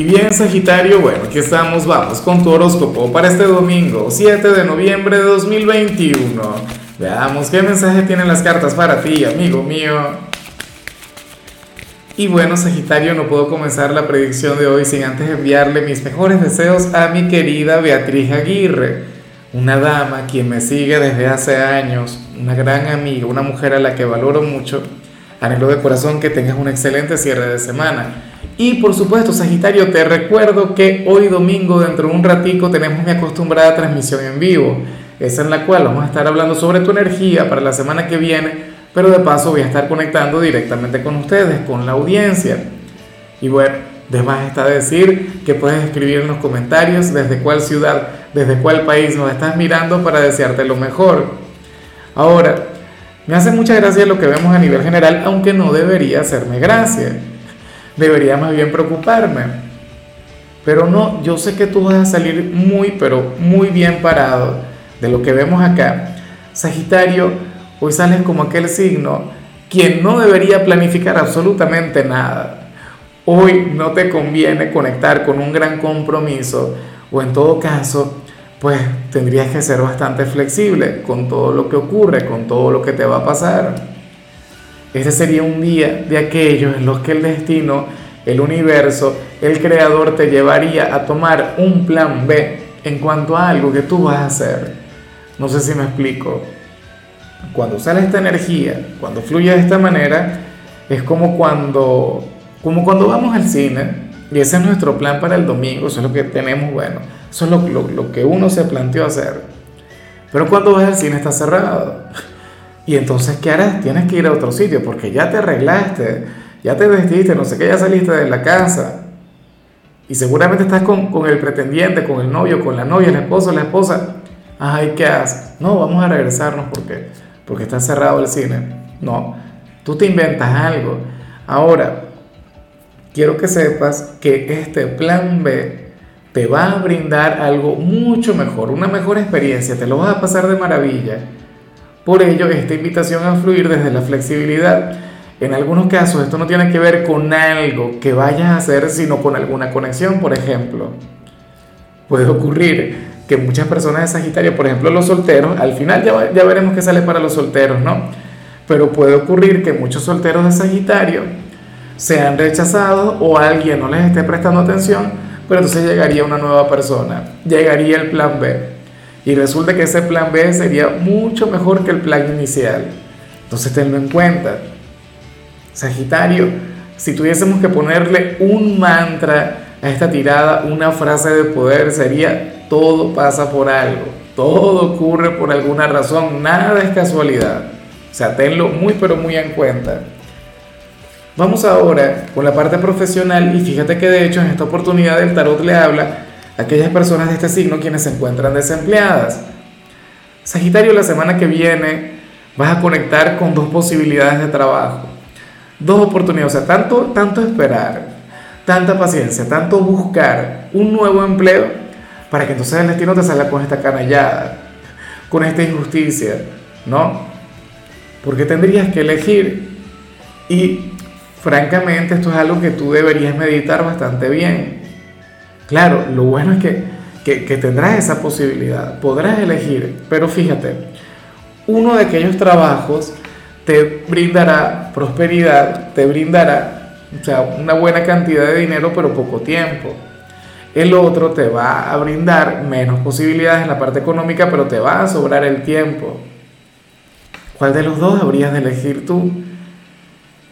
Y bien, Sagitario, bueno, aquí estamos, vamos con tu horóscopo para este domingo, 7 de noviembre de 2021. Veamos qué mensaje tienen las cartas para ti, amigo mío. Y bueno, Sagitario, no puedo comenzar la predicción de hoy sin antes enviarle mis mejores deseos a mi querida Beatriz Aguirre, una dama quien me sigue desde hace años, una gran amiga, una mujer a la que valoro mucho. Anhelo de corazón que tengas un excelente cierre de semana y por supuesto, Sagitario, te recuerdo que hoy domingo, dentro de un ratico, tenemos mi acostumbrada transmisión en vivo, esa en la cual vamos a estar hablando sobre tu energía para la semana que viene, pero de paso voy a estar conectando directamente con ustedes, con la audiencia. Y bueno, de más está decir que puedes escribir en los comentarios desde cuál ciudad, desde cuál país nos estás mirando para desearte lo mejor. Ahora, me hace mucha gracia lo que vemos a nivel general, aunque no debería hacerme gracia debería más bien preocuparme. Pero no, yo sé que tú vas a salir muy, pero muy bien parado de lo que vemos acá. Sagitario, hoy sales como aquel signo quien no debería planificar absolutamente nada. Hoy no te conviene conectar con un gran compromiso o en todo caso, pues tendrías que ser bastante flexible con todo lo que ocurre, con todo lo que te va a pasar. Este sería un día de aquellos en los que el destino, el universo, el creador te llevaría a tomar un plan B en cuanto a algo que tú vas a hacer. No sé si me explico. Cuando sale esta energía, cuando fluye de esta manera, es como cuando, como cuando vamos al cine y ese es nuestro plan para el domingo, eso es lo que tenemos, bueno, eso es lo, lo que uno se planteó hacer. Pero cuando vas al cine está cerrado. Y entonces, ¿qué harás? Tienes que ir a otro sitio porque ya te arreglaste, ya te vestiste, no sé qué, ya saliste de la casa. Y seguramente estás con, con el pretendiente, con el novio, con la novia, el esposo, la esposa. Ay, ¿qué haces? No, vamos a regresarnos porque, porque está cerrado el cine. No, tú te inventas algo. Ahora, quiero que sepas que este plan B te va a brindar algo mucho mejor, una mejor experiencia, te lo vas a pasar de maravilla por ello, esta invitación a fluir desde la flexibilidad. En algunos casos esto no tiene que ver con algo que vayas a hacer, sino con alguna conexión, por ejemplo. Puede ocurrir que muchas personas de Sagitario, por ejemplo los solteros, al final ya, ya veremos qué sale para los solteros, ¿no? Pero puede ocurrir que muchos solteros de Sagitario sean rechazados o alguien no les esté prestando atención, pero entonces llegaría una nueva persona, llegaría el plan B y resulta que ese plan B sería mucho mejor que el plan inicial. Entonces tenlo en cuenta. Sagitario, si tuviésemos que ponerle un mantra a esta tirada, una frase de poder, sería todo pasa por algo, todo ocurre por alguna razón, nada es casualidad. O sea, tenlo muy pero muy en cuenta. Vamos ahora con la parte profesional y fíjate que de hecho en esta oportunidad el tarot le habla aquellas personas de este signo quienes se encuentran desempleadas. Sagitario, la semana que viene vas a conectar con dos posibilidades de trabajo, dos oportunidades, o sea, tanto, tanto esperar, tanta paciencia, tanto buscar un nuevo empleo para que entonces el destino te salga con esta canallada, con esta injusticia, ¿no? Porque tendrías que elegir y francamente esto es algo que tú deberías meditar bastante bien Claro, lo bueno es que, tendrás esa posibilidad, podrás elegir, pero fíjate, uno de aquellos trabajos te brindará prosperidad, te brindará o sea, una buena cantidad de dinero, pero poco tiempo. El otro te va a brindar menos posibilidades en la parte económica, pero te va a sobrar el tiempo. ¿Cuál de los dos habrías de elegir tú?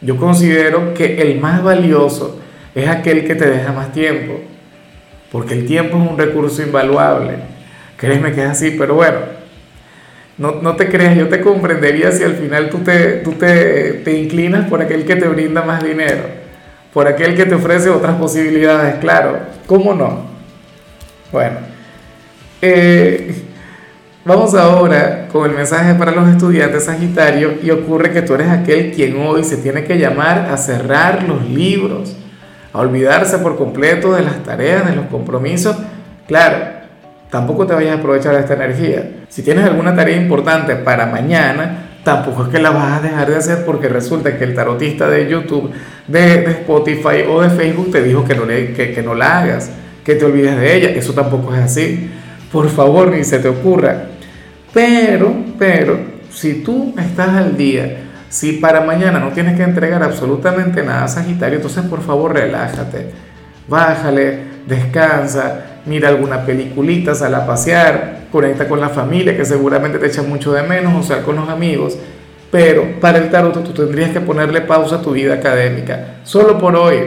Yo considero que el más valioso es aquel que te deja más tiempo porque el tiempo es un recurso invaluable. Créeme que es así, pero bueno, no, no te creas, yo te comprendería si al final tú, te, tú te, te, inclinas por aquel que te brinda más dinero, por aquel que te ofrece otras posibilidades, claro, ¿cómo no? Bueno, eh, vamos ahora con el mensaje para los estudiantes Sagitario y ocurre que tú eres aquel quien hoy se tiene que llamar a cerrar los libros a olvidarse por completo de las tareas, de los compromisos, claro, tampoco te vayas a aprovechar de esta energía. Si tienes alguna tarea importante para mañana, tampoco es que la vas a dejar de hacer porque resulta que el tarotista de YouTube, de, Spotify o de Facebook te dijo que no, le, que, que no la hagas, que te olvides de ella. Eso tampoco es así. Por favor, ni se te ocurra. Pero, pero, si tú estás al día, si para mañana no tienes que entregar absolutamente nada Sagitario, entonces por favor relájate. Bájale, descansa, mira alguna peliculita, sal a pasear, conecta con la familia que seguramente te echa mucho de menos, o sea, con los amigos. Pero para el tarot tú tendrías que ponerle pausa a tu vida académica, solo por hoy,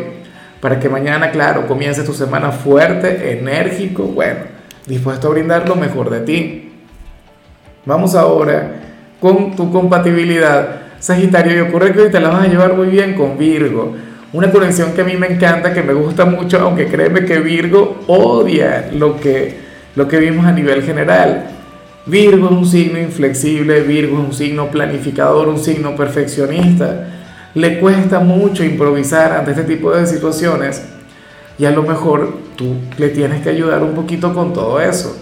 para que mañana, claro, comience tu semana fuerte, enérgico, bueno, dispuesto a brindar lo mejor de ti. Vamos ahora con tu compatibilidad Sagitario y ocurre que hoy te la vas a llevar muy bien con Virgo. Una conexión que a mí me encanta, que me gusta mucho, aunque créeme que Virgo odia lo que, lo que vimos a nivel general. Virgo es un signo inflexible, Virgo es un signo planificador, un signo perfeccionista. Le cuesta mucho improvisar ante este tipo de situaciones y a lo mejor tú le tienes que ayudar un poquito con todo eso.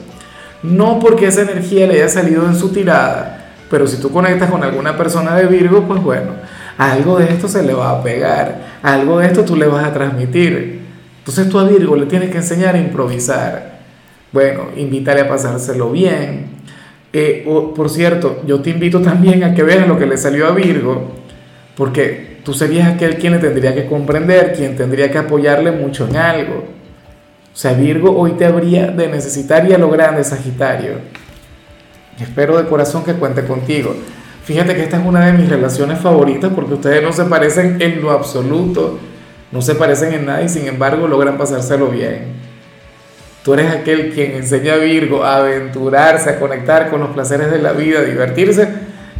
No porque esa energía le haya salido en su tirada, pero si tú conectas con alguna persona de Virgo, pues bueno, algo de esto se le va a pegar, algo de esto tú le vas a transmitir. Entonces tú a Virgo le tienes que enseñar a improvisar. Bueno, invítale a pasárselo bien. Eh, por cierto, yo te invito también a que veas lo que le salió a Virgo, porque tú serías aquel quien le tendría que comprender, quien tendría que apoyarle mucho en algo. O sea, Virgo hoy te habría de necesitar y a lo grande, Sagitario. Espero de corazón que cuente contigo. Fíjate que esta es una de mis relaciones favoritas porque ustedes no se parecen en lo absoluto, no se parecen en nada y sin embargo logran pasárselo bien. Tú eres aquel quien enseña a Virgo a aventurarse, a conectar con los placeres de la vida, a divertirse.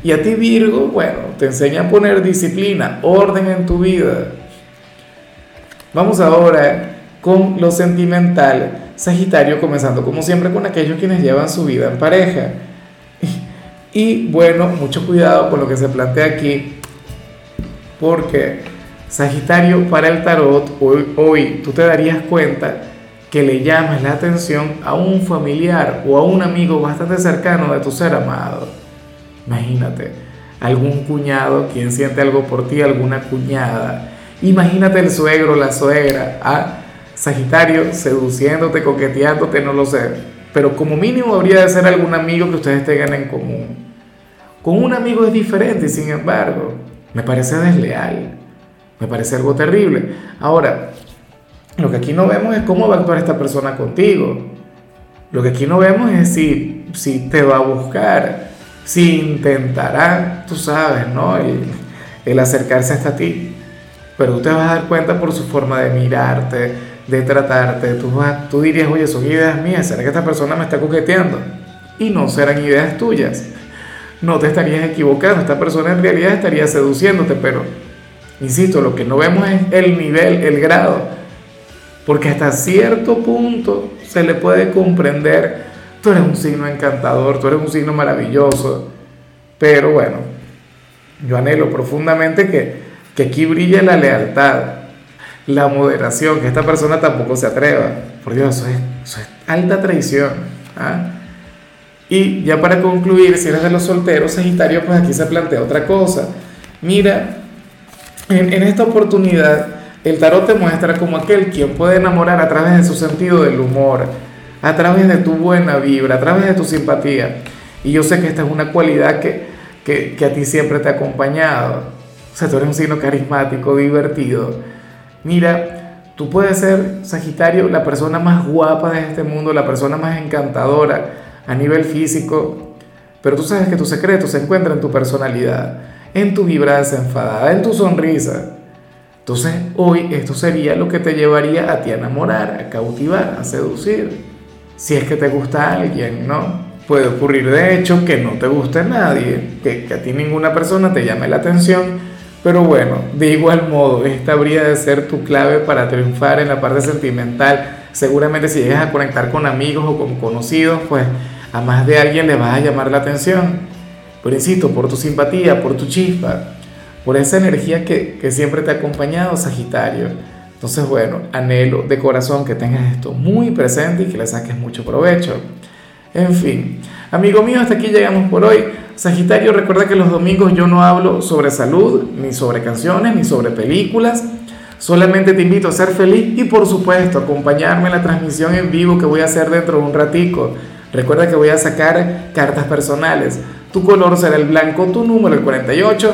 Y a ti Virgo, bueno, te enseña a poner disciplina, orden en tu vida. Vamos ahora con lo sentimental. Sagitario, comenzando como siempre con aquellos quienes llevan su vida en pareja. Y bueno, mucho cuidado con lo que se plantea aquí, porque Sagitario para el tarot, hoy, hoy tú te darías cuenta que le llamas la atención a un familiar o a un amigo bastante cercano de tu ser amado. Imagínate, algún cuñado quien siente algo por ti, alguna cuñada. Imagínate el suegro, la suegra. Sagitario seduciéndote, coqueteándote, no lo sé pero como mínimo habría de ser algún amigo que ustedes tengan en común. Con un amigo es diferente, sin embargo, me parece desleal, me parece algo terrible. Ahora, lo que aquí no vemos es cómo va a actuar esta persona contigo. Lo que aquí no vemos es si, si te va a buscar, si intentará, tú sabes, ¿no? El, el acercarse hasta ti. Pero tú te vas a dar cuenta por su forma de mirarte, de tratarte, tú, tú dirías, oye, son ideas mías, ¿será que esta persona me está coqueteando? Y no serán ideas tuyas. No te estarías equivocando, esta persona en realidad estaría seduciéndote, pero, insisto, lo que no vemos es el nivel, el grado, porque hasta cierto punto se le puede comprender, tú eres un signo encantador, tú eres un signo maravilloso, pero bueno, yo anhelo profundamente que, que aquí brille la lealtad, la moderación, que esta persona tampoco se atreva. Por Dios, eso es, alta traición. ¿ah? Y ya para concluir, si eres de los solteros, Sagitario, pues aquí se plantea otra cosa. Mira, en, en esta oportunidad, el tarot te muestra como aquel quien puede enamorar a través de su sentido del humor, a través de tu buena vibra, a través de tu simpatía. Y yo sé que esta es una cualidad que, que, que a ti siempre te ha acompañado. O sea, tú eres un signo carismático, divertido Mira, tú puedes ser, Sagitario, la persona más guapa de este mundo, la persona más encantadora a nivel físico, pero tú sabes que tu secreto se encuentra en tu personalidad, en tu vibra desenfadada, en tu sonrisa. Entonces hoy esto sería lo que te llevaría a ti a enamorar, a cautivar, a seducir. Si es que te gusta alguien, ¿no? Puede ocurrir de hecho que no te guste nadie, que, a ti ninguna persona te llame la atención, pero bueno, de igual modo, esta habría de ser tu clave para triunfar en la parte sentimental. Seguramente si llegas a conectar con amigos o con conocidos, pues a más de alguien le vas a llamar la atención. Pero insisto, por tu simpatía, por tu chispa, por esa energía que, que siempre te ha acompañado, Sagitario. Entonces, bueno, anhelo de corazón que tengas esto muy presente y que le saques mucho provecho. En fin, amigo mío, hasta aquí llegamos por hoy. Sagitario, recuerda que los domingos yo no hablo sobre salud, ni sobre canciones, ni sobre películas. Solamente te invito a ser feliz y por supuesto acompañarme en la transmisión en vivo que voy a hacer dentro de un ratico. Recuerda que voy a sacar cartas personales. Tu color será el blanco, tu número el 48.